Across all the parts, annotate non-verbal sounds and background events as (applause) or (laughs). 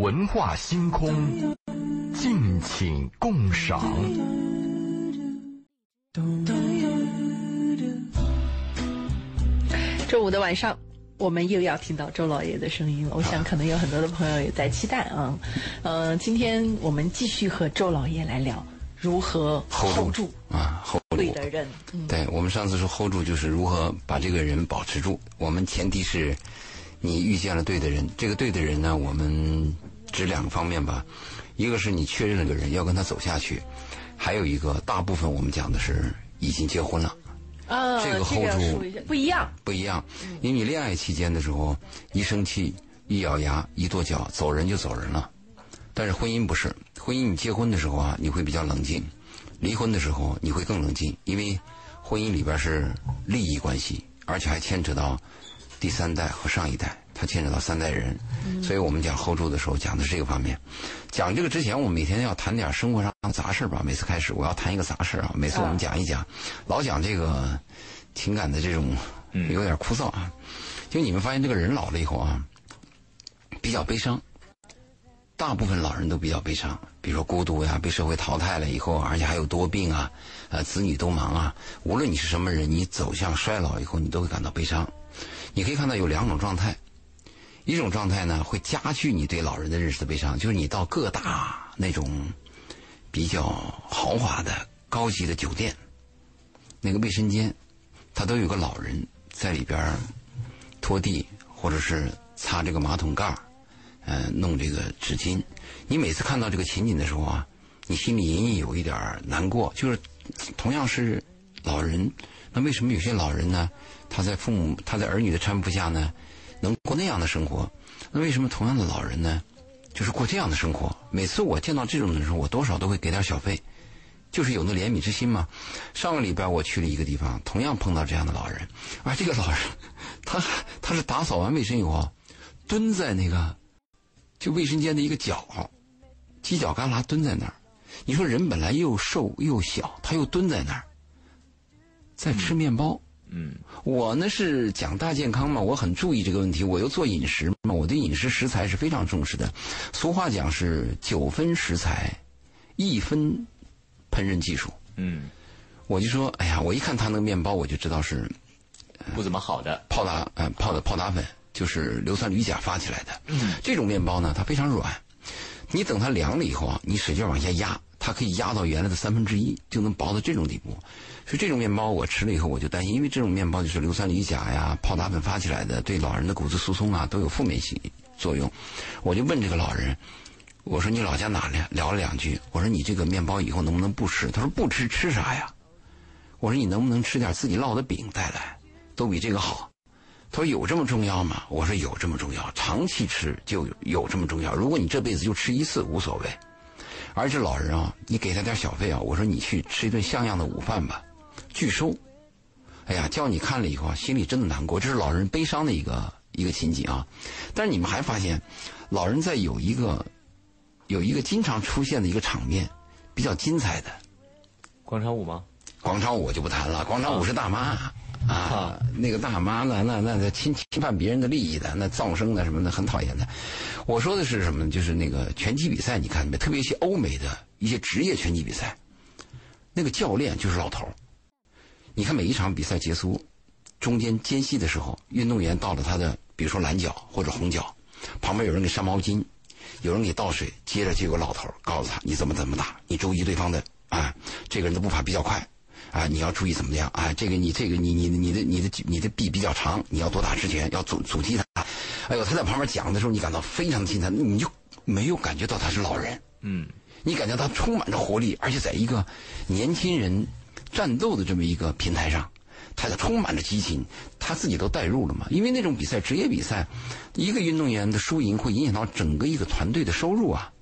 文化星空，敬请共赏。周五的晚上，我们又要听到周老爷的声音了。我想，可能有很多的朋友也在期待啊。呃，今天我们继续和周老爷来聊如何 hold 住啊，hold 住对的人。嗯，对我们上次说 hold 住就是如何把这个人保持住。我们前提是你遇见了对的人，这个对的人呢，我们指两个方面吧。一个是你确认了个人要跟他走下去，还有一个大部分我们讲的是已经结婚了。啊，这个 hold 住不一样。不一样，因为你恋爱期间的时候，一生气、一咬牙、一跺脚，走人就走人了。但是婚姻不是，婚姻你结婚的时候啊，你会比较冷静；离婚的时候你会更冷静，因为婚姻里边是利益关系，而且还牵扯到第三代和上一代，它牵扯到三代人。所以我们讲 hold 住的时候讲的是这个方面。讲这个之前，我们每天要谈点生活上的杂事儿吧。每次开始我要谈一个杂事儿啊，每次我们讲一讲，老讲这个情感的这种有点枯燥啊。就你们发现这个人老了以后啊，比较悲伤。大部分老人都比较悲伤，比如说孤独呀，被社会淘汰了以后，而且还有多病啊，呃，子女都忙啊。无论你是什么人，你走向衰老以后，你都会感到悲伤。你可以看到有两种状态，一种状态呢会加剧你对老人的认识的悲伤，就是你到各大那种比较豪华的高级的酒店，那个卫生间，它都有个老人在里边拖地，或者是擦这个马桶盖儿。呃，弄这个纸巾，你每次看到这个情景的时候啊，你心里隐隐有一点难过。就是同样是老人，那为什么有些老人呢，他在父母他在儿女的搀扶下呢，能过那样的生活？那为什么同样的老人呢，就是过这样的生活？每次我见到这种的时候，我多少都会给点小费，就是有那怜悯之心嘛。上个礼拜我去了一个地方，同样碰到这样的老人，而这个老人，他他是打扫完卫生以后，蹲在那个。就卫生间的一个角，犄角旮旯蹲在那儿。你说人本来又瘦又小，他又蹲在那儿，在吃面包。嗯，我呢是讲大健康嘛，我很注意这个问题。我又做饮食嘛，我对饮食食材是非常重视的。俗话讲是九分食材，一分烹饪技术。嗯，我就说，哎呀，我一看他那个面包，我就知道是不怎么好的。泡打呃泡的泡打粉。就是硫酸铝钾发起来的，这种面包呢，它非常软。你等它凉了以后啊，你使劲往下压，它可以压到原来的三分之一，就能薄到这种地步。所以这种面包我吃了以后，我就担心，因为这种面包就是硫酸铝钾呀、泡打粉发起来的，对老人的骨质疏松啊都有负面性作用。我就问这个老人，我说你老家哪里？聊了两句，我说你这个面包以后能不能不吃？他说不吃吃啥呀？我说你能不能吃点自己烙的饼带来，都比这个好。他说：“有这么重要吗？”我说：“有这么重要，长期吃就有这么重要。如果你这辈子就吃一次无所谓，而且老人啊，你给他点小费啊，我说你去吃一顿像样的午饭吧，拒收。哎呀，叫你看了以后啊，心里真的难过，这是老人悲伤的一个一个情景啊。但是你们还发现，老人在有一个有一个经常出现的一个场面，比较精彩的广场舞吗？广场舞我就不谈了，广场舞是大妈。”啊，那个大妈呢？那那那侵侵犯别人的利益的，那噪声的什么的，很讨厌的。我说的是什么呢？就是那个拳击比赛，你看没？特别一些欧美的一些职业拳击比赛，那个教练就是老头你看每一场比赛结束，中间间隙的时候，运动员到了他的，比如说蓝角或者红角，旁边有人给上毛巾，有人给倒水，接着就有个老头告诉他你怎么怎么打，你注意对方的啊，这个人的步伐比较快。啊，你要注意怎么样啊？这个你这个你你你的你的你的臂比较长，你要多打直拳，要阻阻击他。哎呦，他在旁边讲的时候，你感到非常的心疼，你就没有感觉到他是老人。嗯，你感觉他充满着活力，而且在一个年轻人战斗的这么一个平台上，他就充满着激情，他自己都带入了嘛。因为那种比赛，职业比赛，一个运动员的输赢会影响到整个一个团队的收入啊。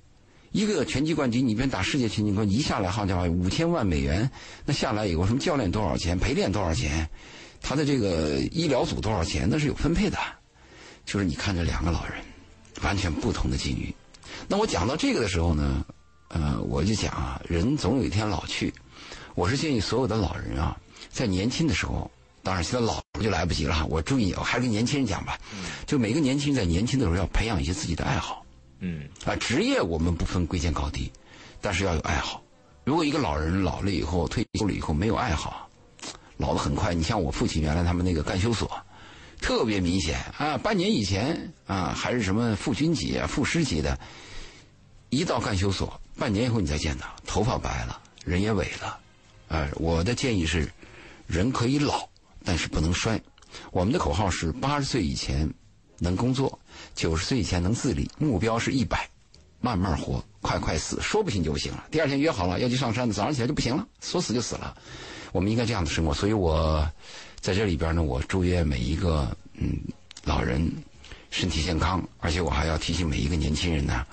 一个拳击冠军，你别打世界拳击冠军，一下来好家伙，五千万美元，那下来以后什么教练多少钱，陪练多少钱，他的这个医疗组多少钱，那是有分配的。就是你看这两个老人，完全不同的境遇。那我讲到这个的时候呢，呃，我就讲啊，人总有一天老去。我是建议所有的老人啊，在年轻的时候，当然现在老就来不及了。我注意，还是跟年轻人讲吧，就每个年轻人在年轻的时候要培养一些自己的爱好。嗯，啊，职业我们不分贵贱高低，但是要有爱好。如果一个老人老了以后退休了以后没有爱好，老得很快。你像我父亲原来他们那个干休所，特别明显啊，半年以前啊还是什么副军级啊、副师级的，一到干休所，半年以后你再见他，头发白了，人也萎了。啊，我的建议是，人可以老，但是不能衰。我们的口号是八十岁以前能工作，九十岁以前能自理，目标是一百，慢慢活，快快死，说不行就不行了。第二天约好了要去上山的，早上起来就不行了，说死就死了。我们应该这样的生活，所以我在这里边呢，我祝愿每一个嗯老人身体健康，而且我还要提醒每一个年轻人呢，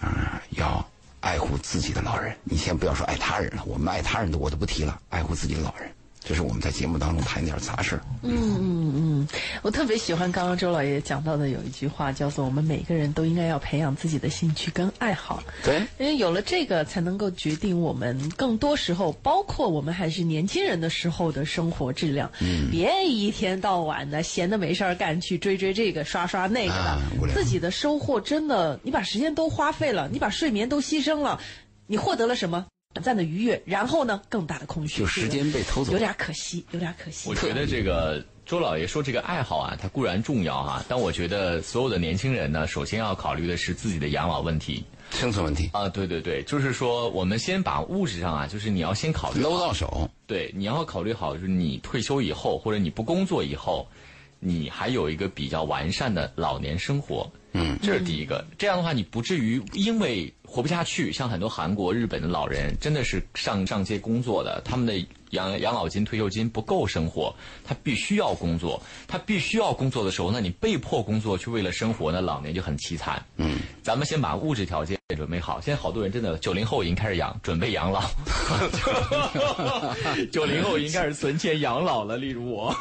啊、要爱护自己的老人。你先不要说爱他人了，我们爱他人的我都不提了，爱护自己的老人，这是我们在节目当中谈一点杂事儿。嗯嗯嗯我特别喜欢刚刚周老爷讲到的有一句话，叫做“我们每个人都应该要培养自己的兴趣跟爱好”。对，因为有了这个，才能够决定我们更多时候，包括我们还是年轻人的时候的生活质量。嗯，别一天到晚的闲的没事儿干，去追追这个，刷刷那个的，自己的收获真的，你把时间都花费了，你把睡眠都牺牲了，你获得了什么？短暂的愉悦，然后呢，更大的空虚，就时间被偷走有点可惜，有点可惜。我觉得这个周老爷说这个爱好啊，它固然重要哈、但我觉得所有的年轻人呢，首先要考虑的是自己的养老问题生存问题啊。对对对，就是说我们先把物质上啊，就是你要先考虑好搂到手，对，你要考虑好，就是你退休以后或者你不工作以后，你还有一个比较完善的老年生活。嗯，这是第一个。这样的话，你不至于因为活不下去，像很多韩国、日本的老人，真的是上上街工作的，他们的养养老金、退休金不够生活，他必须要工作。他必须要工作的时候，那你被迫工作去为了生活，那老年就很凄惨。嗯，咱们先把物质条件准备好。现在好多人真的九零后已经开始养，准备养老。(laughs) 九零后已经开始存钱养老了，例如我，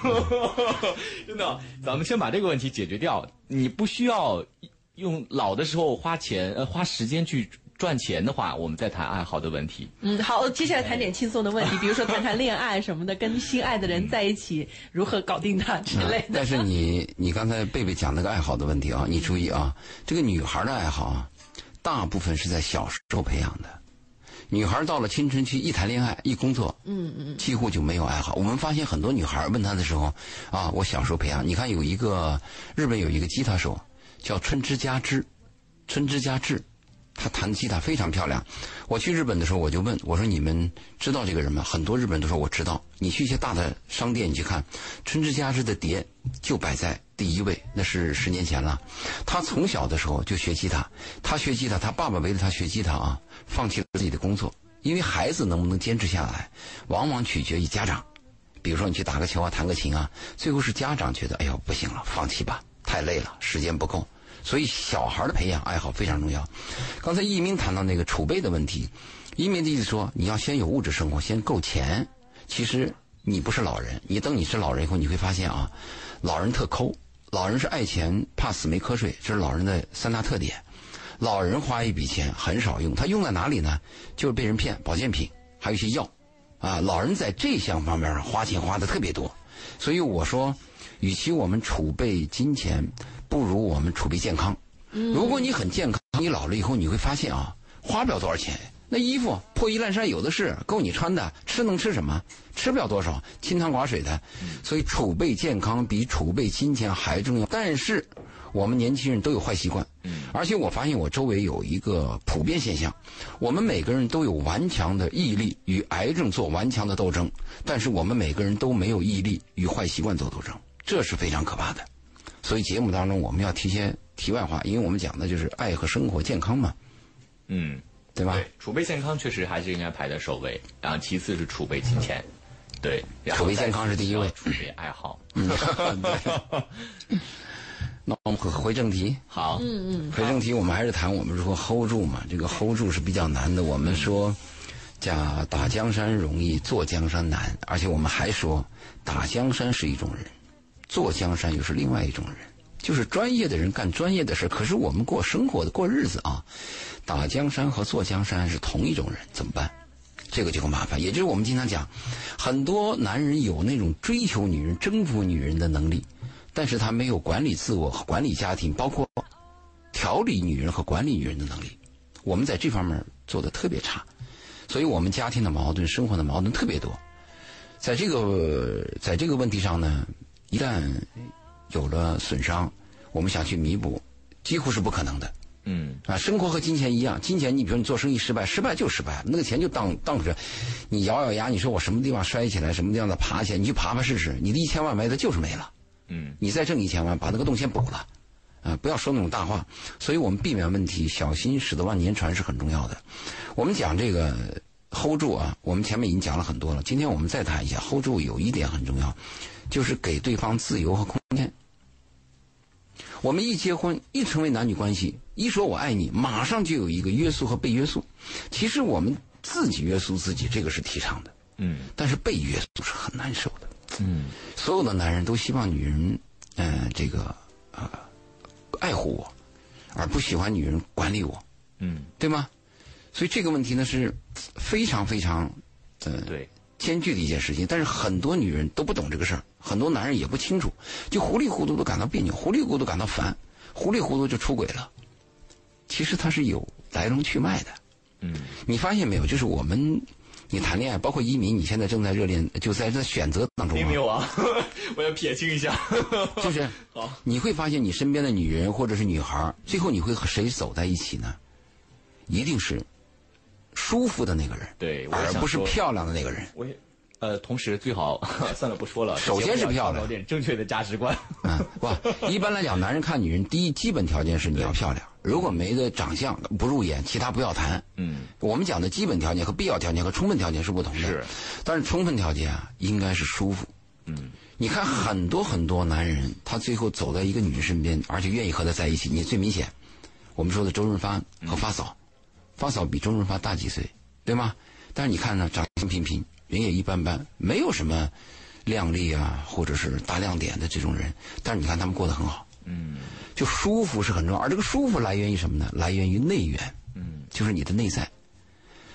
(laughs) 真的，咱们先把这个问题解决掉。你不需要用老的时候花钱呃花时间去赚钱的话，我们再谈爱好的问题。嗯，好，接下来谈点轻松的问题，比如说谈谈恋爱什么的，跟心爱的人在一起如何搞定他之类的。但是你你刚才贝贝讲那个爱好的问题啊，你注意啊，这个女孩的爱好啊，大部分是在小时候培养的。女孩到了青春期，一谈恋爱，一工作，嗯嗯，几乎就没有爱好。我们发现很多女孩问她的时候，啊，我小时候培养，你看有一个日本有一个吉他手叫春之佳之，春之佳志，他弹吉他非常漂亮。我去日本的时候，我就问我说：“你们知道这个人吗？”很多日本人都说我知道。你去一些大的商店，你去看，春之佳之的碟就摆在第一位，那是十年前了。他从小的时候就学吉他，他学吉他，他爸爸为了他学吉他啊，放弃了自己的工作。因为孩子能不能坚持下来，往往取决于家长。比如说你去打个球啊，弹个琴啊，最后是家长觉得，哎呦不行了，放弃吧，太累了，时间不够。所以小孩的培养爱好非常重要。刚才一鸣谈到那个储备的问题，一鸣的意思说，你要先有物质生活，先够钱。其实你不是老人，你等你是老人以后，你会发现啊，老人特抠，老人是爱钱怕死没瞌睡，这是老人的三大特点。老人花一笔钱很少用，他用在哪里呢？就是被人骗，保健品，还有一些药，啊，老人在这项方面上花钱花的特别多。所以我说，与其我们储备金钱，不如我们储备健康。如果你很健康，你老了以后你会发现啊，花不了多少钱。那衣服破衣烂衫有的是，够你穿的。吃能吃什么？吃不了多少，清汤寡水的。所以储备健康比储备金钱还重要。但是我们年轻人都有坏习惯，而且我发现我周围有一个普遍现象：我们每个人都有顽强的毅力与癌症做顽强的斗争，但是我们每个人都没有毅力与坏习惯做斗争，这是非常可怕的。所以节目当中我们要提些题外话，因为我们讲的就是爱和生活健康嘛，嗯，对吧？对，储备健康确实还是应该排在首位，然后其次是储备金钱，对，然后储备健康是第一位储备爱好。(laughs) 那我们回回正题，好，嗯嗯，回正题，我们还是谈我们如何 hold 住嘛。这个 hold 住是比较难的。我们说，叫打江山容易，坐江山难。而且我们还说，打江山是一种人，坐江山又是另外一种人。就是专业的人干专业的事，可是我们过生活的过日子啊，打江山和坐江山是同一种人，怎么办？这个就很麻烦。也就是我们经常讲，很多男人有那种追求女人、征服女人的能力，但是他没有管理自我、管理家庭，包括调理女人和管理女人的能力，我们在这方面做的特别差，所以我们家庭的矛盾、生活的矛盾特别多。在这个在这个问题上呢，一旦有了损伤，我们想去弥补，几乎是不可能的。嗯啊，生活和金钱一样，金钱你比如你做生意失败，失败就失败，那个钱就当当着，你咬咬牙，你说我什么地方摔起来，什么地方再爬起来，你去爬爬试试，你的一千万没了就是没了。嗯你再挣一千万，把那个洞先补了，啊，不要说那种大话。所以我们避免问题，小心驶得万年船是很重要的。我们讲这个 hold 住啊，我们前面已经讲了很多了，今天我们再谈一下 hold 住，有一点很重要，就是给对方自由和空间。我们一结婚，一成为男女关系，一说我爱你，马上就有一个约束和被约束。其实我们自己约束自己，这个是提倡的，嗯但是被约束是很难受的。嗯所有的男人都希望女人，呃，这个呃，爱护我，而不喜欢女人管理我，嗯，对吗？所以这个问题呢是非常非常呃对，艰巨的一件事情。但是很多女人都不懂这个事儿，很多男人也不清楚，就糊里糊涂的感到别扭，糊里糊涂感到烦，糊里糊涂就出轨了。其实它是有来龙去脉的。嗯你发现没有？就是我们，你谈恋爱，包括移民，你现在正在热恋，就在这选择当中、啊。有啊，(laughs) 我要撇清一下。(laughs) 就是好，你会发现你身边的女人或者是女孩，最后你会和谁走在一起呢？一定是舒服的那个人，对我而不是漂亮的那个人。我也呃，同时最好 (laughs) 算了，不说了。首先是漂亮找点正确的价值观。(laughs) 嗯，不，一般来讲，男人看女人，第一基本条件是你要漂亮，如果没的长相不入眼，其他不要谈。嗯，我们讲的基本条件和必要条件和充分条件是不同的。是，但是充分条件啊，应该是舒服。嗯，你看很多很多男人，他最后走在一个女人身边，而且愿意和她在一起。你最明显，我们说的周润发和发嫂，发嫂比周润发大几岁，对吗？但是你看呢，长相平平，人也一般般，没有什么靓丽啊，或者是大亮点的这种人。但是你看他们过得很好，嗯就舒服是很重要。而这个舒服来源于什么呢？来源于内源。嗯就是你的内在。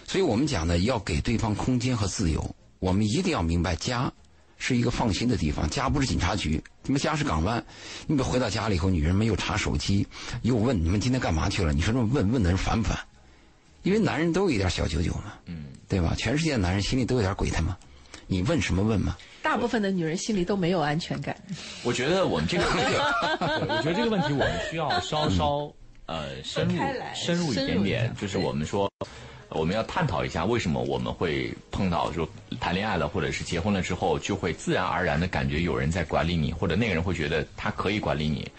所以我们讲呢，要给对方空间和自由。我们一定要明白，家是一个放心的地方，家不是警察局，你们家是港湾。你们回到家里以后，女人们又查手机，又问你们今天干嘛去了？你说这么问问的人烦不烦？因为男人都有一点小九九嘛，嗯，对吧？全世界的男人心里都有点鬼胎嘛。你问什么问嘛？大部分的女人心里都没有安全感。我觉得我们这个，(laughs) 对我觉得这个问题我们需要稍稍呃深入深入一点点就是我们说。我们要探讨一下，为什么我们会碰到就谈恋爱了，或者是结婚了之后，就会自然而然的感觉有人在管理你，或者那个人会觉得他可以管理你。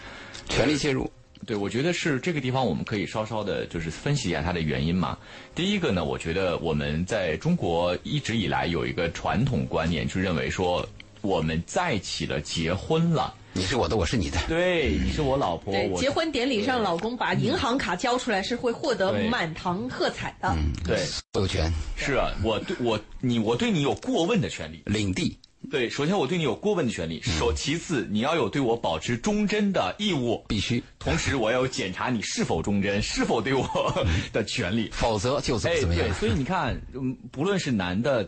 权力介入，对，我觉得是这个地方，我们可以稍稍的，就是分析一下它的原因嘛。第一个呢，我觉得我们在中国一直以来有一个传统观念，就认为说我们在一起了，结婚了，你是我的，我是你的。对，你是我老婆，对，结婚典礼上，老公把银行卡交出来是会获得满堂喝彩的。对，所有权、是啊，我对我你我对你有过问的权利。领地，对，首先我对你有过问的权利，首其次你要有对我保持忠贞的义务，必须，同时我要有检查你是否忠贞，是否对我 (laughs) 的权利。否则就怎么哎，怎么样对，。所以你看，嗯，不论是男的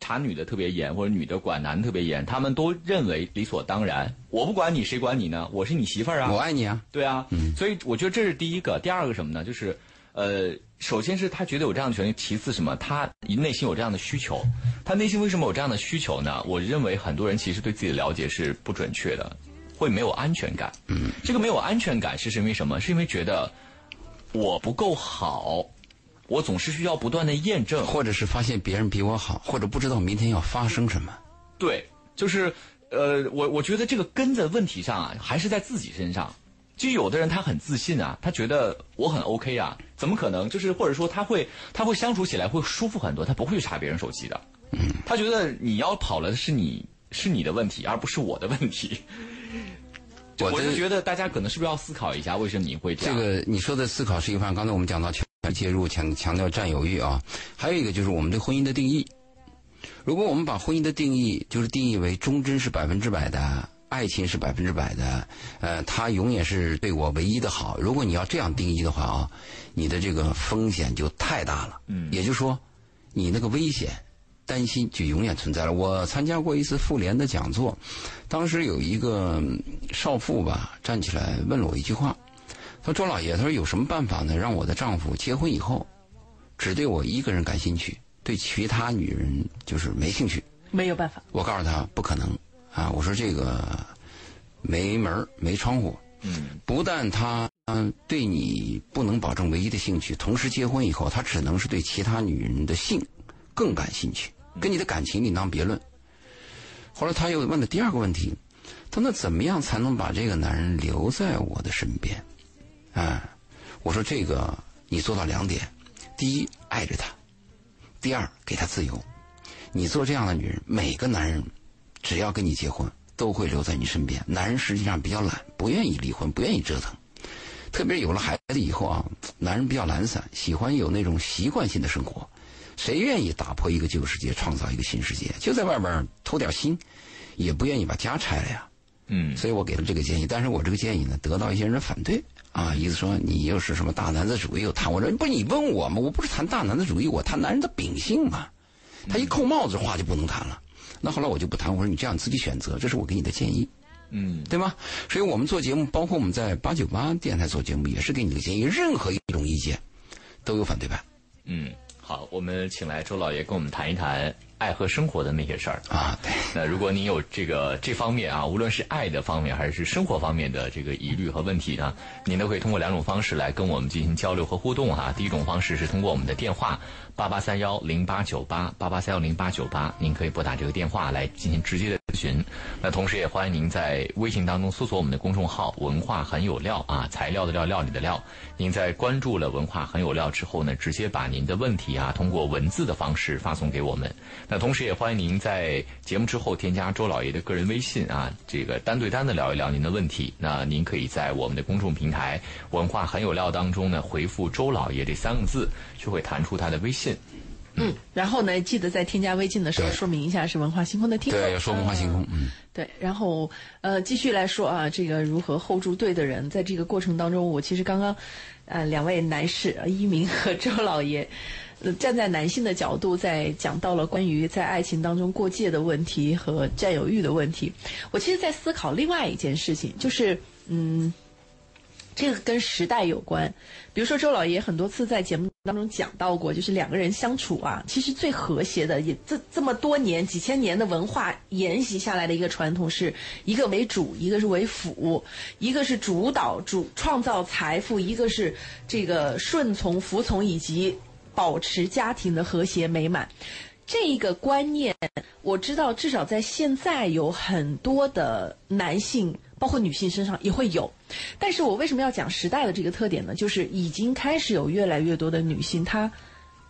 查女的特别严，或者女的管男的特别严，他们都认为理所当然。我不管你，谁管你呢？我是你媳妇儿啊，我爱你啊，对啊，所以我觉得这是第一个。第二个什么呢？就是，呃，首先是他觉得有这样的权利，其次什么？他内心有这样的需求。他内心为什么有这样的需求呢？我认为很多人其实对自己的了解是不准确的，会没有安全感。嗯，这个没有安全感是因为什么？是因为觉得我不够好，我总是需要不断的验证。或者是发现别人比我好，或者不知道明天要发生什么。对，就是呃，我我觉得这个根的问题上啊，还是在自己身上。就有的人他很自信啊，他觉得我很 OK 啊，怎么可能？就是或者说他会他会相处起来会舒服很多，他不会去查别人手机的。嗯，他觉得你要跑了是你是你的问题，而不是我的问题。(laughs) 我就觉得大家可能是不是要思考一下，为什么你会这样？这个你说的思考是一方面，刚才我们讲到强介入，强强调占有欲啊，还有一个就是我们对婚姻的定义。如果我们把婚姻的定义就是定义为忠贞是百分之百的，爱情是百分之百的，呃，他永远是对我唯一的好。如果你要这样定义的话啊，你的这个风险就太大了。嗯也就是说，你那个危险。担心就永远存在了。我参加过一次妇联的讲座，当时有一个嗯少妇吧站起来问了我一句话，他说：“周老爷，他说有什么办法呢？让我的丈夫结婚以后，只对我一个人感兴趣，对其他女人就是没兴趣。没有办法。我告诉他不可能啊！我说这个没门儿没窗户。嗯不但他嗯对你不能保证唯一的兴趣，同时结婚以后，他只能是对其他女人的性更感兴趣，跟你的感情另当别论。后来他又问了第二个问题，他说那怎么样才能把这个男人留在我的身边？啊，我说这个你做到两点：第一，爱着他；第二，给他自由。你做这样的女人，每个男人只要跟你结婚，都会留在你身边。男人实际上比较懒，不愿意离婚，不愿意折腾。特别有了孩子以后啊，男人比较懒散，喜欢有那种习惯性的生活。谁愿意打破一个旧世界，创造一个新世界？就在外边偷点心，也不愿意把家拆了呀。嗯所以我给了这个建议，但是我这个建议呢，得到一些人反对啊，意思说你又是什么大男子主义又谈我说不是你问我吗？我不是谈大男子主义，我谈男人的秉性嘛。他一扣帽子，话就不能谈了。那后来我就不谈，我说你这样自己选择，这是我给你的建议，嗯对吗？所以我们做节目，包括我们在八九八电台做节目，也是给你的建议，任何一种意见都有反对派嗯，好，我们请来周老爷跟我们谈一谈爱和生活的那些事儿。啊。对，那如果您有这个这方面啊，无论是爱的方面还是生活方面的这个疑虑和问题呢，您都可以通过两种方式来跟我们进行交流和互动哈、第一种方式是通过我们的电话八八三幺零八九八八八三幺零八九八，您可以拨打这个电话来进行直接的咨询。那同时也欢迎您在微信当中搜索我们的公众号“文化很有料”啊，材料的料，料理的料。您在关注了“文化很有料”之后呢，直接把您的问题啊，通过文字的方式发送给我们。那同时也欢迎您在节目之后添加周老爷的个人微信啊，这个单对单的聊一聊您的问题。那您可以在我们的公众平台“文化很有料”当中呢，回复“周老爷”这三个字，就会弹出他的微信。嗯，然后呢，记得在添加微信的时候说明一下是文化星空的听众。对，要说文化星空，嗯。对，然后呃，继续来说啊，这个如何 hold 住对的人，在这个过程当中，我其实刚刚，呃，两位男士呃一鸣和周老爷，呃，(laughs) 站在男性的角度，在讲到了关于在爱情当中过界的问题和占有欲的问题。我其实，在思考另外一件事情，就是嗯。这个跟时代有关，比如说周老爷很多次在节目当中讲到过，就是两个人相处啊，其实最和谐的，也这这么多年几千年的文化沿袭下来的一个传统，是一个为主，一个是为辅，一个是主导主创造财富，一个是这个顺从服从以及保持家庭的和谐美满。这一个观念，我知道至少在现在有很多的男性，包括女性身上也会有。但是我为什么要讲时代的这个特点呢？就是已经开始有越来越多的女性，她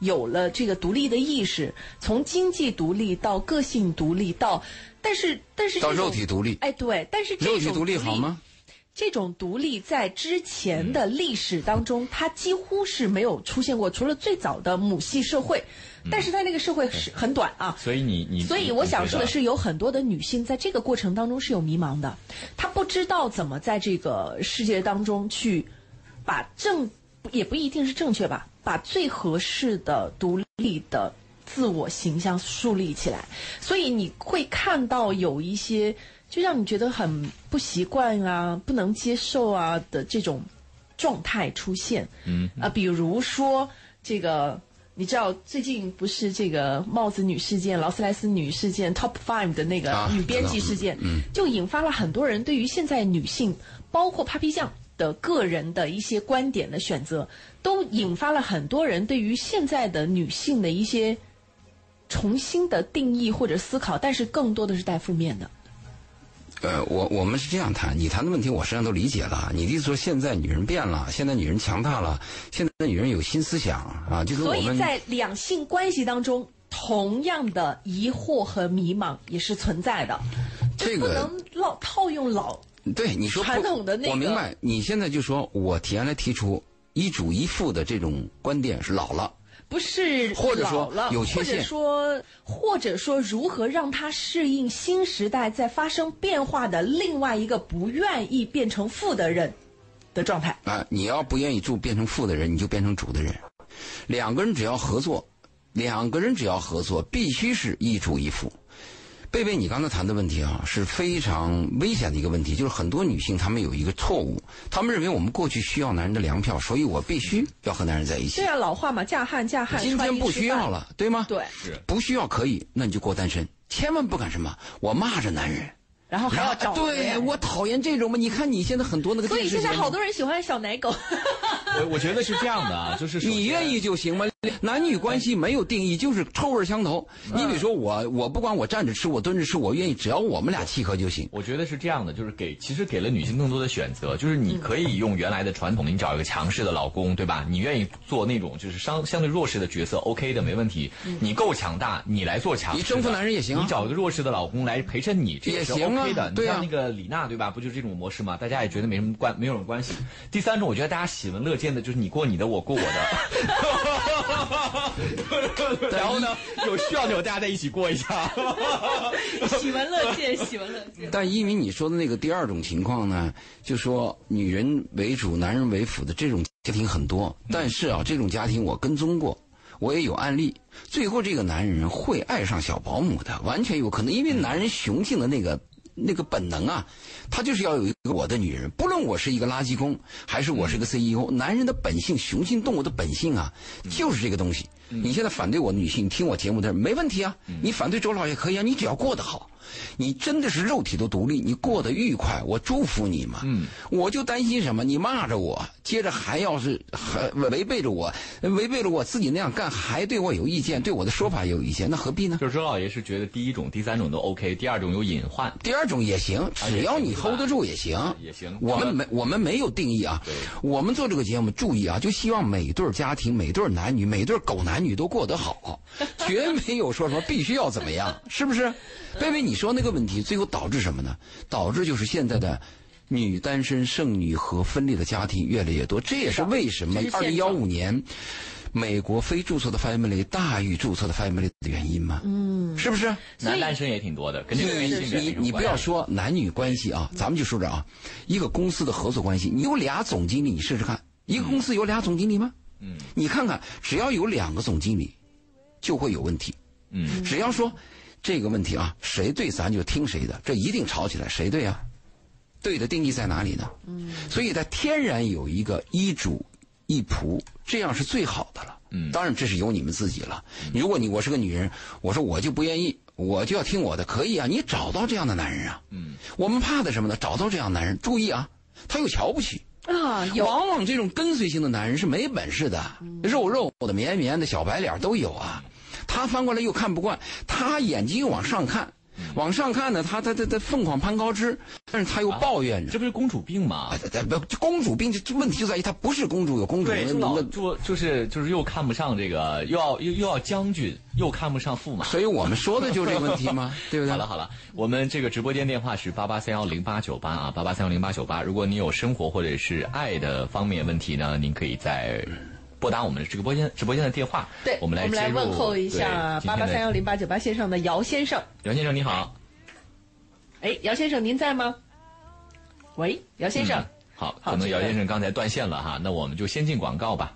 有了这个独立的意识，从经济独立到个性独立到，但是但是到肉体独立，哎对，但是肉体独立好吗？这种独立在之前的历史当中，它几乎是没有出现过，除了最早的母系社会，但是在那个社会是很短啊。所以你你，所以我想说的是，有很多的女性在这个过程当中是有迷茫的，她不知道怎么在这个世界当中去把正，也不一定是正确吧，把最合适的独立的自我形象树立起来。所以你会看到有一些就让你觉得很不习惯啊、不能接受啊的这种状态出现。嗯啊，比如说这个，你知道最近不是这个帽子女事件、劳斯莱斯女事件 Top Five 的那个啊女编辑事件，嗯就引发了很多人对于现在女性，包括 Papi 酱的个人的一些观点的选择，都引发了很多人对于现在的女性的一些重新的定义或者思考，但是更多的是带负面的。呃，我我们是这样谈，你谈的问题我实际上都理解了。你的意思说现在女人变了，现在女人强大了，现在女人有新思想啊，就是我们所以在两性关系当中，同样的疑惑和迷茫也是存在的，这个不能老套用老对你说不传统的那个我明白。你现在就说我提原来提出一主一副的这种观点是老了，不是或者说有缺陷或者说或者说如何让他适应新时代在发生变化的另外一个不愿意变成负的人的状态。啊，你要不愿意住变成负的人，你就变成主的人。两个人只要合作，两个人只要合作，必须是一主一副。贝贝，你刚才谈的问题啊，是非常危险的一个问题，就是很多女性她们有一个错误，她们认为我们过去需要男人的粮票，所以我必须要和男人在一起对。啊，老话嘛，嫁汉嫁汉，今天不。需要了，对吗？对，是不需要可以，那你就过单身，千万不敢什么，我骂着男人。然后还要找对我讨厌这种嘛！你看你现在很多那个所以现在好多人喜欢小奶狗。(laughs) 我我觉得是这样的啊，就是你愿意就行吗？男女关系没有定义，就是臭味相投。你比如说我，我不管我站着吃，我蹲着吃，我愿意，只要我们俩契合就行。我觉得是这样的，就是给其实给了女性更多的选择，就是你可以用原来的传统的，你找一个强势的老公，对吧？你愿意做那种就是相相对弱势的角色，OK 的，没问题。你够强大，你来做强势，你征服男人也行啊你找一个弱势的老公来陪衬你，这也行啊 OK 的。啊你像那个李娜，对吧？不就是这种模式吗？大家也觉得没什么关，没有什么关系。第三种，我觉得大家喜闻乐见的就是你过你的，我过我的。(laughs) (laughs) 然后呢，有需要的时候大家再一起过一下。(laughs) 喜闻乐见，喜闻乐见。但因为你说的那个第二种情况呢，就说女人为主、男人为辅的这种家庭很多，但是啊，这种家庭我跟踪过。我也有案例，最后这个男人会爱上小保姆的，完全有可能，因为男人雄性的那个那个本能啊，他就是要有一个我的女人，不论我是一个垃圾工，还是我是个 CEO，男人的本性，雄性动物的本性啊，就是这个东西。你现在反对我女性，你听我节目的人没问题啊，你反对周老也可以啊，你只要过得好，你真的是肉体都独立，你过得愉快，我祝福你嘛。嗯，我就担心什么？你骂着我，接着还要是还违背着我，违背了我自己那样干，还对我有意见，对我的说法有意见，那何必呢？就是周老爷是觉得第一种、第三种都 OK，第二种有隐患。第二种也行，只要你 hold 得住也行，也行我们没我们没有定义啊，我们做这个节目注意啊，就希望每对家庭、每对男女、每对狗男女都过得好，绝没有说什么必须要怎么样，是不是？贝贝，你说那个问题，最后导致什么呢？导致就是现在的。女单身、剩女和分裂的家庭越来越多，这也是为什么二零幺五年美国非注册的 family 大于注册的 family 的原因吗？嗯，是不是？男单身也挺多的，跟这个你性别没什么你你不要说男女关系啊，咱们就说这啊，一个公司的合作关系，你有俩总经理，你试试看，一个公司有俩总经理吗？嗯，你看看，只要有两个总经理，就会有问题。嗯，只要说这个问题啊，谁对咱就听谁的，这一定吵起来，谁对啊？对的定义在哪里呢？嗯，所以它天然有一个一主一仆，这样是最好的了。嗯当然这是由你们自己了。如果你我是个女人，我说我就不愿意，我就要听我的，可以啊，你找到这样的男人啊。嗯，我们怕的什么呢？找到这样的男人，注意啊，他又瞧不起。啊，有往往这种跟随型的男人是没本事的，肉肉的、绵绵的、小白脸都有啊。他翻过来又看不惯，他眼睛又往上看，往上看呢，他他他他凤凰攀高枝，但是他又抱怨着。这不是公主病吗？公主病，这这问题就在于她不是公主，有公主对，的就老那个。就就是就是又看不上这个，又要又又要将军，又看不上驸马。所以我们说的就是这个问题吗？(laughs) 对不对？好了好了，我们这个直播间电话是八八三幺零八九八啊，八八三幺零八九八。如果你有生活或者是爱的方面问题呢，您可以在拨打我们的直播间直播间的电话。对，我们来我们来问候一下八八三幺零八九八线上的姚先生。姚先生你好，哎，姚先生您在吗？喂，姚先生。嗯好，可能姚先生刚才断线了哈，那我们就先进广告吧。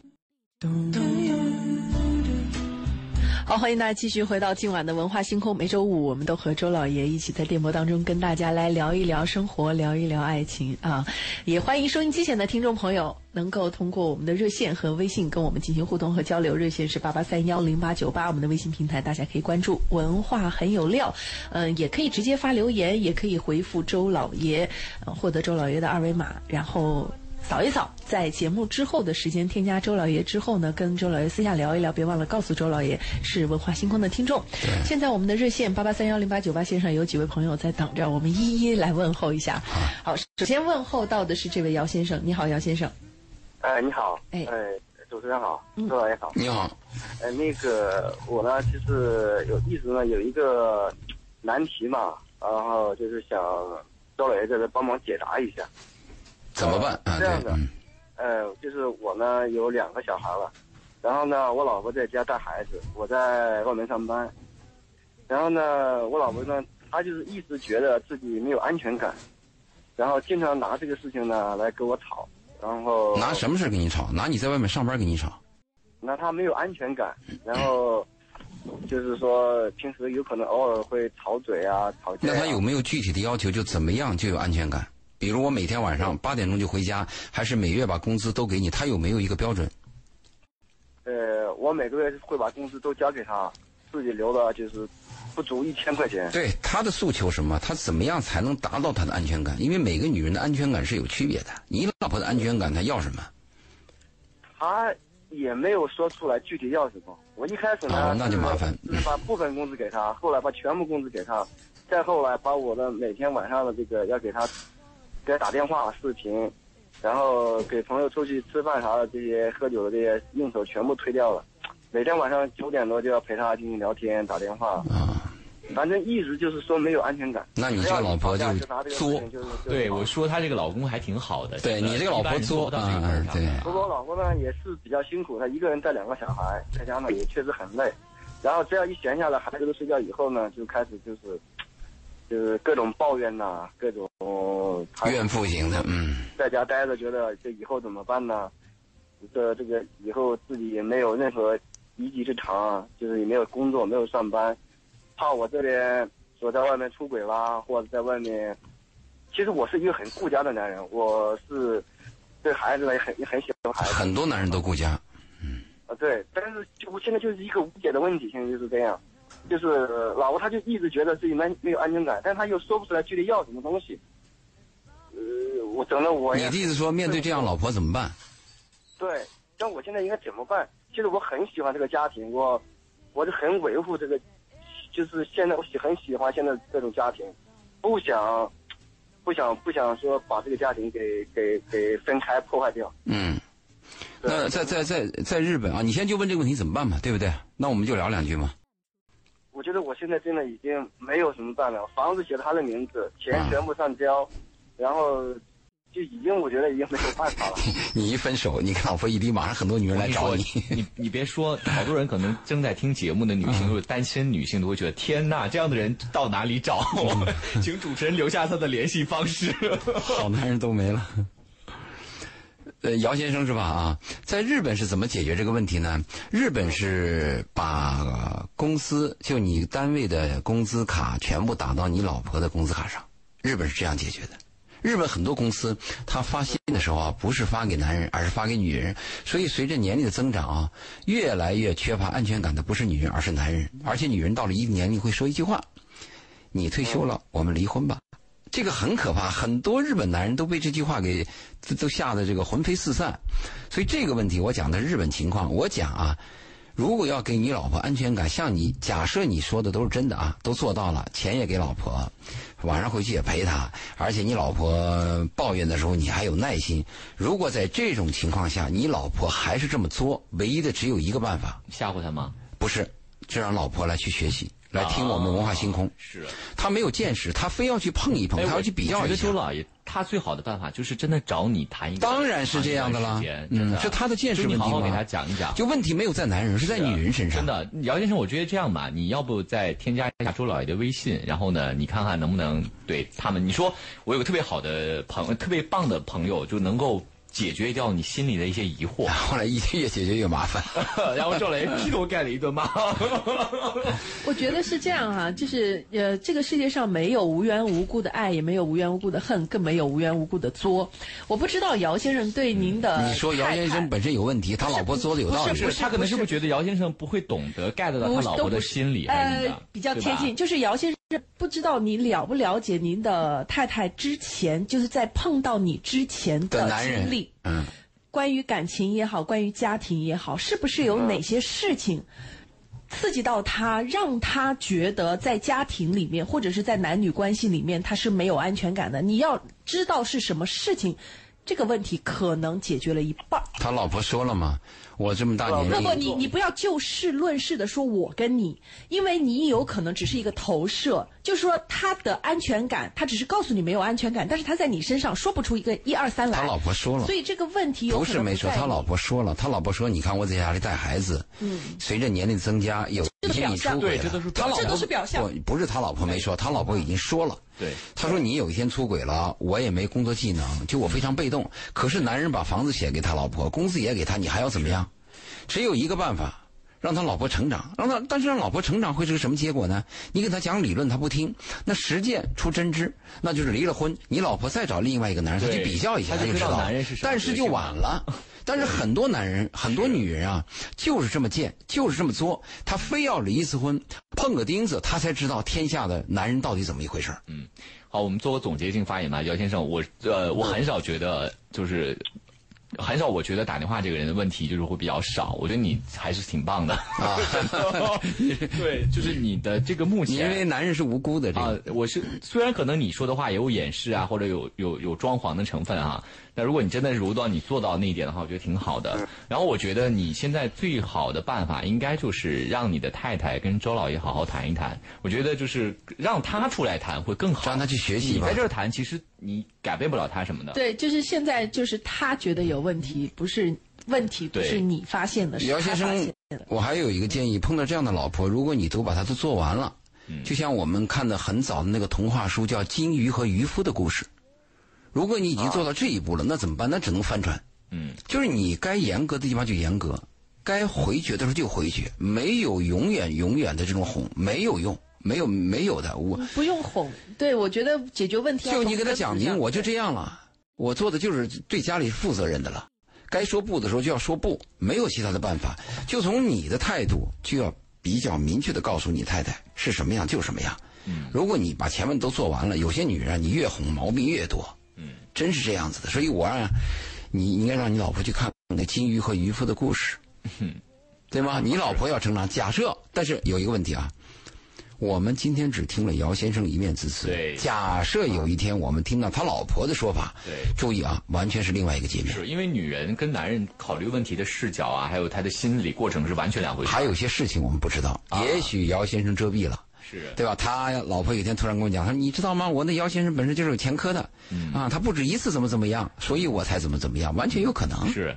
好，欢迎大家继续回到今晚的文化星空。每周五，我们都和周老爷一起在电波当中跟大家来聊一聊生活，聊一聊爱情啊！也欢迎收音机前的听众朋友能够通过我们的热线和微信跟我们进行互动和交流。热线是八八三幺零八九八，我们的微信平台大家可以关注“文化很有料”，嗯、也可以直接发留言，也可以回复周老爷，呃、获得周老爷的二维码，然后。扫一扫，在节目之后的时间添加周老爷之后呢，跟周老爷私下聊一聊，别忘了告诉周老爷是文化星空的听众。现在我们的热线八八三幺零八九八线上有几位朋友在等着，我们一一来问候一下。好，首先问候到的是这位姚先生，你好，姚先生。哎，你好，哎哎，主持人好，嗯周老爷好，你好，哎，那个我呢，就是有一直呢有一个难题嘛，然后就是想周老爷在这帮忙解答一下。怎么办啊？这样，的嗯，呃，就是我呢有两个小孩了，然后呢我老婆在家带孩子，我在外面上班，然后呢我老婆呢她就是一直觉得自己没有安全感，然后经常拿这个事情呢来跟我吵，然后拿什么事跟你吵？拿你在外面上班跟你吵？那她没有安全感，然后就是说平时有可能偶尔会吵嘴啊、吵架、啊。那他有没有具体的要求？就怎么样就有安全感？比如我每天晚上八点钟就回家，还是每月把工资都给你？他有没有一个标准？呃，我每个月会把工资都交给他，自己留的就是不足一千块钱。对他的诉求什么？他怎么样才能达到他的安全感？因为每个女人的安全感是有区别的。你老婆的安全感，她要什么？他也没有说出来具体要什么。我一开始呢，哦那就麻烦把部分工资给他，后来把全部工资给他，再后来把我的每天晚上的这个要给他给他打电话、视频，然后给朋友出去吃饭啥的这些喝酒的这些应酬全部推掉了。每天晚上九点多就要陪他进行聊天、打电话，啊，反正一直就是说没有安全感。那你这个老婆就只要一吵架就拿这个事情就是就是对，我说她这个老公还挺好的。对你这个老婆作啊，对不过我老婆呢也是比较辛苦，她一个人带两个小孩，在家呢也确实很累。然后只要一闲下来，孩子都睡觉以后呢，就开始就是就是各种抱怨呐、各种她怨妇型的，嗯，在家待着，觉得这以后怎么办呢？这这个以后自己也没有任何一技之长啊，就是也没有工作，没有上班，怕我这边说在外面出轨啦，或者在外面。其实我是一个很顾家的男人，我是对孩子呢也很也很喜欢孩子。很多男人都顾家，啊，对，但是就我现在就是一个无解的问题，现在就是这样，就是老婆他就一直觉得自己没没有安全感，但他又说不出来具体要什么东西。呃，我整的我你的意思说面对这样老婆怎么办？对，那我现在应该怎么办？其实我很喜欢这个家庭，我我就很维护这个，就是现在我喜很喜欢现在这种家庭，不想不想不想说把这个家庭给给给分开破坏掉。嗯，那在在在在日本啊，你现在就问这个问题怎么办嘛，对不对？那我们就聊两句嘛。我觉得我现在真的已经没有什么办了，房子写他的名字，钱全部上交，然后就已经我觉得已经没有办法了。(laughs) 你一分手，你跟老婆一离，马上很多女人来找你。你你别说，好多人可能正在听节目的女性，或者单身女性都会觉得，天呐，这样的人到哪里找？(laughs) 请主持人留下他的联系方式。(laughs) 好男人都没了。呃，姚先生是吧？啊，在日本是怎么解决这个问题呢？日本是把呃公司就你单位的工资卡全部打到你老婆的工资卡上，日本是这样解决的。日本很多公司，它发薪的时候啊，不是发给男人，而是发给女人。所以随着年龄的增长啊，越来越缺乏安全感的不是女人，而是男人。而且女人到了一定年龄会说一句话：“你退休了，我们离婚吧。”这个很可怕，很多日本男人都被这句话给都都吓得这个魂飞四散。所以这个问题我讲的日本情况，我讲啊，如果要给你老婆安全感，像你假设你说的都是真的啊，都做到了，钱也给老婆，晚上回去也陪她，而且你老婆抱怨的时候你还有耐心。如果在这种情况下，你老婆还是这么作，唯一的只有一个办法，吓唬她吗？不是，就让老婆来去学习，来听我们文化星空。啊是。他没有见识，他非要去碰一碰，哎，他要去比较我觉得。周老爷他最好的办法就是真的找你谈一个，当然是这样的啦嗯是他的见识好好给他讲一讲。就问题没有在男人，是在女人身上。真的，姚先生，我觉得这样吧，你要不再添加一下周老爷的微信，然后呢，你看看能不能对他们，你说我有个特别好的朋友，特别棒的朋友，就能够解决掉你心里的一些疑惑。(laughs) 后来一越解决越麻烦。(laughs) 然后周老爷劈头盖脸一顿骂。(laughs) 我觉得是这样哈、就是呃，这个世界上没有无缘无故的爱，也没有无缘无故的恨，更没有无缘无故的作。我不知道姚先生对您的你说姚先生本身有问题，他老婆作的有道理。不是他可能是不是觉得姚先生不会懂得 get 到他老婆的心理，呃，比较贴近，就是姚先生不知道你了不了解您的太太之前，就是在碰到你之前的男人经历，嗯，关于感情也好，关于家庭也好，是不是有哪些事情刺激到他，让他觉得在家庭里面或者是在男女关系里面他是没有安全感的？你要知道是什么事情，这个问题可能解决了一半。他老婆说了嘛，我这么大年不不，纪，你你不要就事论事的说我跟你，因为你有可能只是一个投射，就是说他的安全感，他只是告诉你没有安全感，但是他在你身上说不出一个一二三来。他老婆说了。所。以这个问题不是没说，他老婆说了，他老婆说，你看我在家里带孩子，嗯，随着年龄增加，有一天你出轨了，对这都是他老婆这都是表象。不不是他老婆没说，他老婆已经说了。对，他说你有一天出轨了，我也没工作技能，就我非常被动。可是男人把房子写给他老婆，工资也给他，你还要怎么样？只有一个办法，让他老婆成长，让他，但是让老婆成长会是个什么结果呢？你给他讲理论，他不听，那实践出真知，那就是离了婚，你老婆再找另外一个男人，他去比较一下，他就知道男人是但是就晚了。但是很多男人、很多女人啊，就是这么贱，就是这么作，他非要离一次婚，碰个钉子，他才知道天下的男人到底怎么一回事嗯好，我们做个总结性发言吧，姚先生，我呃，我很少觉得就是。很少，我觉得打电话这个人的问题就是会比较少。我觉得你还是挺棒的啊。(laughs) 对，就是你的这个目前因为男人是无辜的？这啊个，我是虽然可能你说的话也有掩饰啊，或者有有有装潢的成分啊，那如果你真的如到你做到那一点的话，我觉得挺好的。然后我觉得你现在最好的办法应该就是让你的太太跟周老爷好好谈一谈。我觉得就是让他出来谈会更好，让他去学习你在这儿谈，其实你改变不了他什么的。对，就是现在就是他觉得有问题，不是问题，不对是你发现的，是姚先他发现生的。，我还有一个建议：碰到这样的老婆，如果你都把她都做完了，嗯就像我们看的很早的那个童话书叫《金鱼和渔夫的故事》，如果你已经做到这一步了，那怎么办？那只能翻船。嗯，就是你该严格的地方就严格，该回绝的时候就回绝，没有永远永远的这种哄，没有用，没有没有的。我不用哄，对我觉得解决问题就你给他讲明，我就这样了，我做的就是对家里负责任的了。该说不的时候就要说不，没有其他的办法，就从你的态度就要比较明确的告诉你太太是什么样就什么样。嗯，如果你把前面都做完了，有些女人啊，你越哄毛病越多。嗯，真是这样子的。所以我啊，你应该让你老婆去看那金鱼和渔夫的故事，对吗？你老婆要成长，假设，但是有一个问题啊。我们今天只听了姚先生一面之词。对假设有一天我们听到他老婆的说法，对注意啊，完全是另外一个界面。是因为女人跟男人考虑问题的视角啊，还有他的心理过程是完全两回事。还有些事情我们不知道，啊也许姚先生遮蔽了。是对吧？他老婆有一天突然跟我讲，他说：“你知道吗？我那姚先生本身就是有前科的，嗯啊，他不止一次怎么怎么样，所以我才怎么怎么样，完全有可能。”是，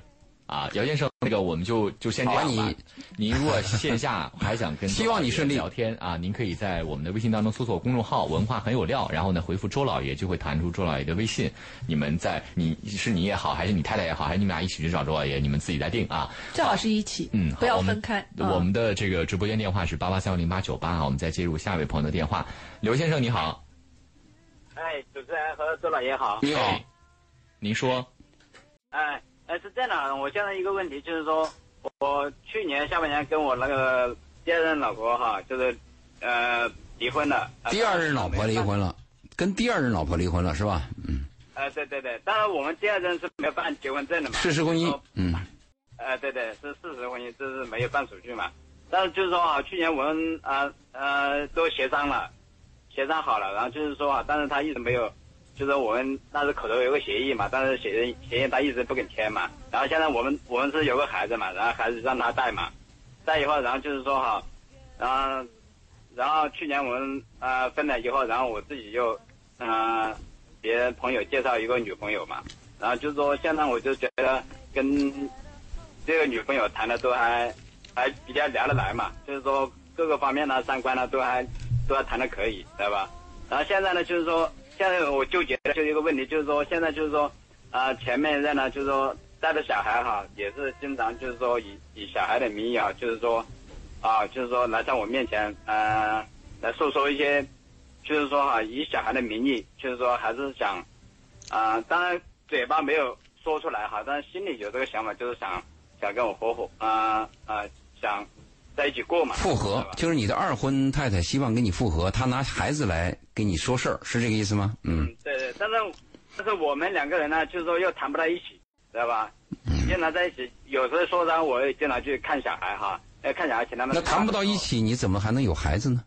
啊，姚先生，那个我们就就先这样吧好啊。您如果线下还想跟 (laughs) 希望你顺利聊天啊，您可以在我们的微信当中搜索公众号“文化很有料”，然后呢回复周老爷，就会弹出周老爷的微信。你们在你是你也好，还是你太太也好，还是你们俩一起去找周老爷，你们自己来定啊。最好是一起，嗯，不要好我们分开。我们的这个直播间电话是八八三幺零八九八啊，我们再接入下一位朋友的电话。刘先生你好，哎，主持人和周老爷好。你好哎，您说，哎，哎，是这样的，我现在一个问题就是说，我去年下半年跟我那个第二任老婆哈，就是呃离婚了。呃第二任老婆离。婚了，跟第二任老婆离婚了是吧？嗯，呃，对对对，当然我们第二任是没有办结婚证的嘛。事实婚姻嗯，呃，对对，是事实婚姻，这是没有办手续嘛。但是就是说啊，去年我们啊呃都协商了，协商好了，然后就是说啊，但是他一直没有，就是我们那时口头有个协议嘛，但是协议协议他一直不肯签嘛。然后现在我们我们是有个孩子嘛，然后孩子让他带嘛，带以后，然后就是说哈，然后然后去年我们呃分了以后，然后我自己就呃别人朋友介绍一个女朋友嘛，然后就是说现在我就觉得跟这个女朋友谈的都还还比较聊得来嘛，就是说各个方面呢、三观呢都还都还谈的可以，知道吧？然后现在呢，就是说现在我纠结的就一个问题，就是说现在就是说啊、前面任呢就是说带着小孩哈，也是经常就是说以以小孩的名义啊，就是说啊，就是说来在我面前呃来诉说一些，就是说哈、以小孩的名义，就是说还是想啊、当然嘴巴没有说出来哈，但是心里有这个想法，就是想想跟我合伙啊啊、想在一起过嘛，复合是就是你的二婚太太希望跟你复合，她拿孩子来给你说事儿，是这个意思吗？嗯，嗯，对对，但是但是我们两个人呢，就是说又谈不到一起，知道吧？嗯经常在一起，有时候说呢，我也经常去看小孩哈，呃，看小孩请他们。那谈不到一。起，你怎么还能有孩子呢？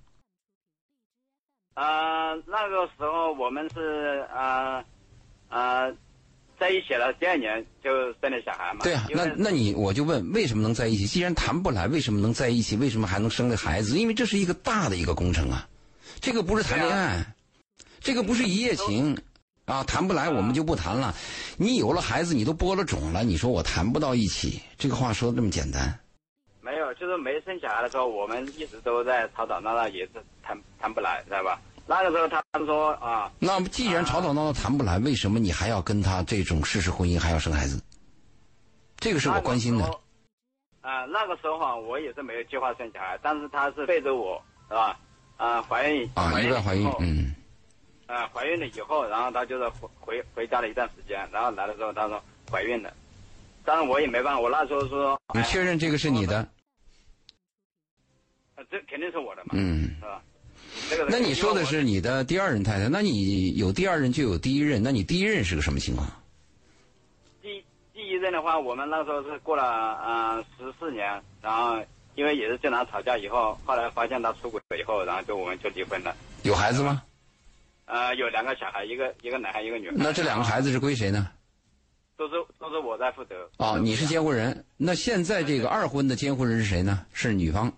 呃，那个时候我们是呃呃在一起了，第二年就生了小孩嘛。对啊，那那你我就问，为什么能在一起？既然谈不来，为什么能在一起？为什么还能生个孩子？因为这是一个大的一个工程啊，这个不是谈恋爱，这个不是一夜情啊，谈不来我们就不谈了。你有了孩子，你都播了种了，你说我谈不到一起，这个话说的这么简单？没有，就是没生小孩的时候，我们一直都在吵吵闹闹，也是谈谈不来，知道吧？那个时候他们说啊，那么既然吵吵闹闹谈不来，为什么你还要跟他这种事实婚姻还要生孩子？这个是我关心的。啊、那个时候啊，我也是没有计划生小孩，但是她是背着我，是吧？啊、怀孕啊，意外怀孕嗯，啊，怀孕了以后，然后她就是回回回家了一段时间，然后来的时候她说怀孕了，但是我也没办法，我那时候说，你哎确认这个是你的？呃这肯定是我的嘛，嗯，是吧？这个那你说的是你的第二任太太，那你有第二任就有第一任，那你第一任是个什么情况？第第一任的话，我们那时候是过了呃十四年，然后因为也是经常吵架，以后后来发现他出轨了以后，然后就我们就离婚了。有孩子吗？呃，有两个小孩，一个一个男孩，一个女孩。那这两个孩子是归谁呢？都是都是我在负责。哦，你是监护人。那现在这个二婚的监护人是谁呢？是女方。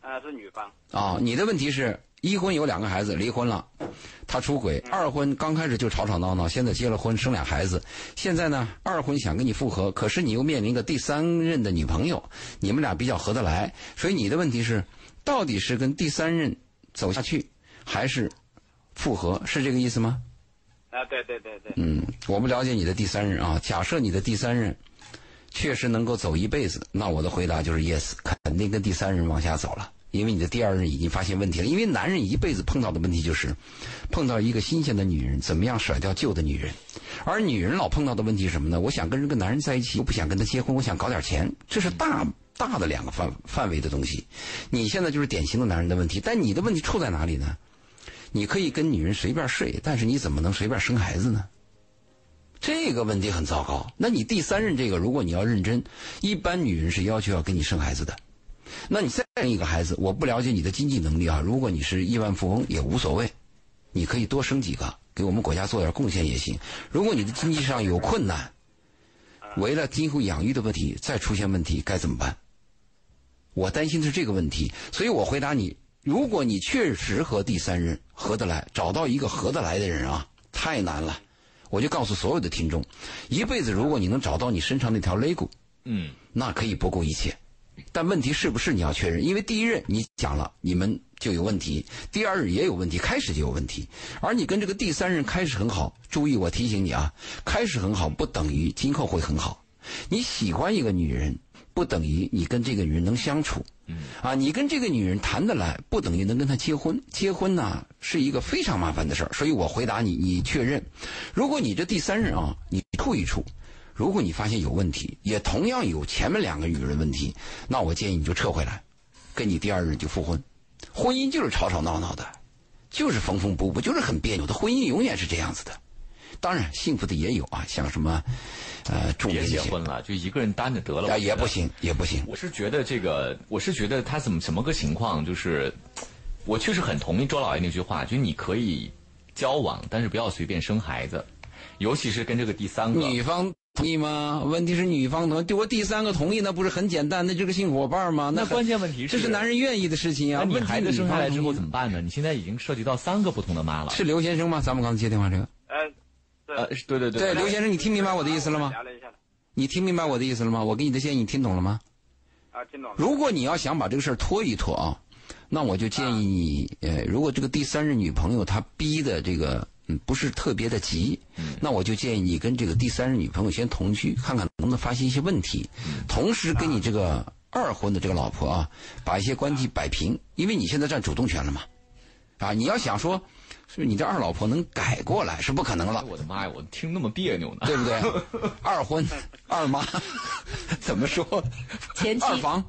呃，是女方。哦、你的问题是一婚有两个孩子，离婚了，他出轨；二婚刚开始就吵吵闹闹，现在结了婚，生俩孩子。现在呢，二婚想跟你复合，可是你又面临个第三任的女朋友，你们俩比较合得来，所以你的问题是，到底是跟第三任走下去，还是复合？是这个意思吗？啊、对对对对。嗯，我不了解你的第三任啊。假设你的第三任确实能够走一辈子，那我的回答就是 yes，肯定跟第三任往下走了。因为你的第二任已经发现问题了。因为男人一辈子碰到的问题就是，碰到一个新鲜的女人，怎么样甩掉旧的女人；而女人老碰到的问题是什么呢？我想跟这个男人在一起，又不想跟他结婚，我想搞点钱，这是大大的两个范范围的东西。你现在就是典型的男人的问题，但你的问题出在哪里呢？你可以跟女人随便睡，但是你怎么能随便生孩子呢？这个问题很糟糕。那你第三任这个，如果你要认真，一般女人是要求要跟你生孩子的。那你再生一个孩子，我不了解你的经济能力啊。如果你是亿万富翁也无所谓，你可以多生几个，给我们国家做点贡献也行。如果你的经济上有困难，为了今后养育的问题再出现问题该怎么办？我担心的是这个问题，所以我回答你：如果你确实和第三人合得来，找到一个合得来的人啊，太难了。我就告诉所有的听众，一辈子如果你能找到你身上那条肋骨，嗯，那可以不顾一切。但问题是不是你要确认？因为第一任你讲了，你们就有问题；第二任也有问题，开始就有问题。而你跟这个第三任开始很好，注意我提醒你啊，开始很好不等于今后会很好。你喜欢一个女人，不等于你跟这个女人能相处。啊，你跟这个女人谈得来，不等于能跟她结婚。结婚呢是一个非常麻烦的事儿，所以我回答你，你确认。如果你这第三任啊，你处一处，如果你发现有问题，也同样有前面两个女人问题，那我建议你就撤回来，跟你第二任就复婚。婚姻就是吵吵闹闹的，就是缝缝补补，就是很别扭的。婚姻永远是这样子的。当然，幸福的也有啊，像什么，呃，重别点一些结婚了，就一个人单着得了。啊，也不。行，也不行。我是觉得这个，我是觉得他怎么怎么个情况，就是我确实很同意周老爷那句话，就是你可以交往，但是不要随便生孩子，尤其是跟这个第三个。女方同意吗？问题是女方同意，对我第三个同意，那不是很简单？那这个性伙伴吗？很那关键问题是这是男人愿意的事情啊。那你问题孩子生下来之后怎么么办呢？你现在已经涉及到三个不同的妈了。是刘先生吗？咱们刚才接电话这个。呃，对对对，刘先生，你听明白我的意思了吗？聊了一下，你听明白我的意思了吗？我给你的建议，你听懂了吗？啊，听懂了。如果你要想把这个事儿拖一拖啊，那我就建议你，呃，如果这个第三任女朋友她逼的这个嗯不是特别的急，那我就建议你跟这个第三任女朋友先同居，看看能不能发现一些问题，同时跟你这个二婚的这个老婆啊，把一些关系摆平，因为你现在占主动权了嘛，啊，你要想说，是你这二老婆能改过来是不可能了。我的妈呀，我听那么别扭呢。对不对？(laughs) 二婚、二妈，怎么说？前妻二房，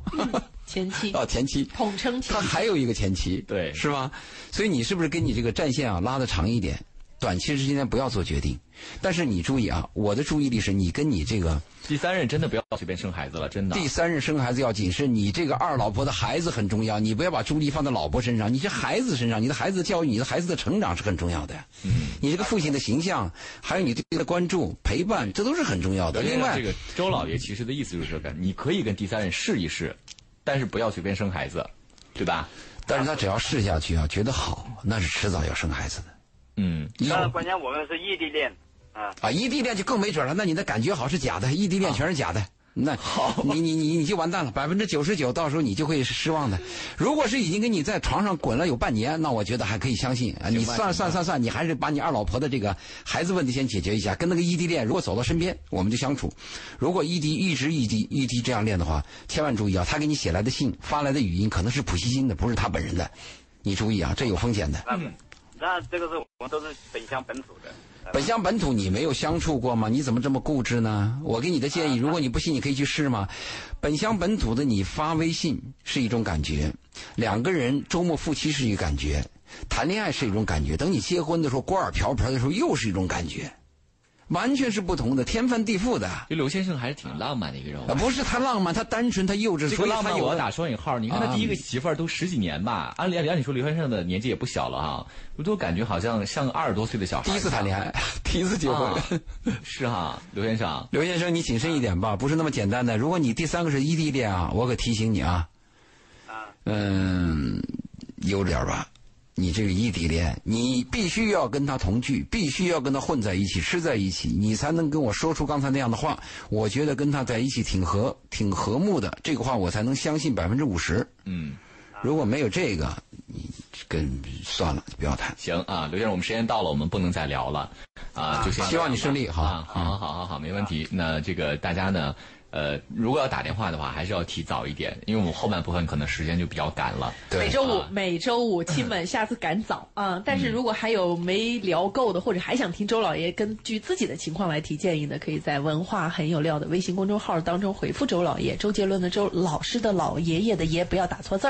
前妻哦，前妻，统称前妻。他还有一个前妻，对是吧？所以你是不是跟你这个战线啊拉的长一点？短期之间不要做决定，但是你注意啊，我的注意力是你跟你这个第三任真的不要随便生孩子了，真的。第三任生孩子要谨慎，你这个二老婆的孩子很重要，你不要把注意力放在老婆身上，你这孩子身上，你的孩子的教育，你的孩子的成长是很重要的。嗯，你这个父亲的形象，还有你对他的关注、陪伴，这都是很重要的。另外这，个周老爷其实的意思就是这个，你可以跟第三任试一试，但是不要随便生孩子，对吧？但是他只要试下去啊，觉得好，那是迟早要生孩子的。嗯，当然，关键我们是异地恋，啊，啊，异地恋就更没准了。那你的感觉好是假的，异地恋全是假的。(laughs) 那好你你你你就完蛋了，百分之九十九，到时候你就会失望的。如果是已经跟你在床上滚了有半年，那我觉得还可以相信啊。你算算算算，你还是把你二老婆的这个孩子问题先解决一下，跟那个异地恋，如果走到身边，我们就相处；如果异地一直异地异地这样恋的话，千万注意啊，他给你写来的信、发来的语音可能是普希金的，不是他本人的，你注意啊，这有风险的。那那这个是我们都是本乡本土的。本乡本土，你没有相处过吗？你怎么这么固执呢？我给你的建议，如果你不信，你可以去试嘛。本乡本土的，你发微信是一种感觉，两个人周末夫妻是一个感觉，谈恋爱是一种感觉，等你结婚的时候，锅碗瓢盆的时候，又是一种感觉。完全是不同的，天翻地覆的。就刘先生还是挺浪漫的一个人。啊，不是他浪漫，他单纯，他幼稚。这个浪漫我要打双引号。你看他第一个媳妇儿都十几年吧，按理按理说刘先生的年纪也不小了哈，我都感觉好像像二十多岁的小孩。第一次谈恋爱，第一次结婚，是哈，刘先生。刘先生，你谨慎一点吧，不是那么简单的。如果你第三个是异地恋啊，我可提醒你啊。啊。嗯，悠着点吧。你这个异地恋，你必须要跟他同居，必须要跟他混在一起，吃在一起，你才能跟我说出刚才那样的话。我觉得跟他在一起挺和挺和睦的，这个话我才能相信百分之五十。嗯，如果没有这个，你跟算了，不要谈。行啊，刘先生，我们时间到了，我们不能再聊了啊，就希望你顺利，好，好，好，好，好，没问题。那这个大家呢？呃，如果要打电话的话，还是要提早一点，因为我们后半部分可能时间就比较赶了。每周五，每周五，亲们，下次赶早啊！(laughs) 但是如果还有没聊够的，或者还想听周老爷根据自己的情况来提建议的，可以在“文化很有料”的微信公众号当中回复“周老爷”，周杰伦的周，老师的老，爷爷的爷，不要打错字儿。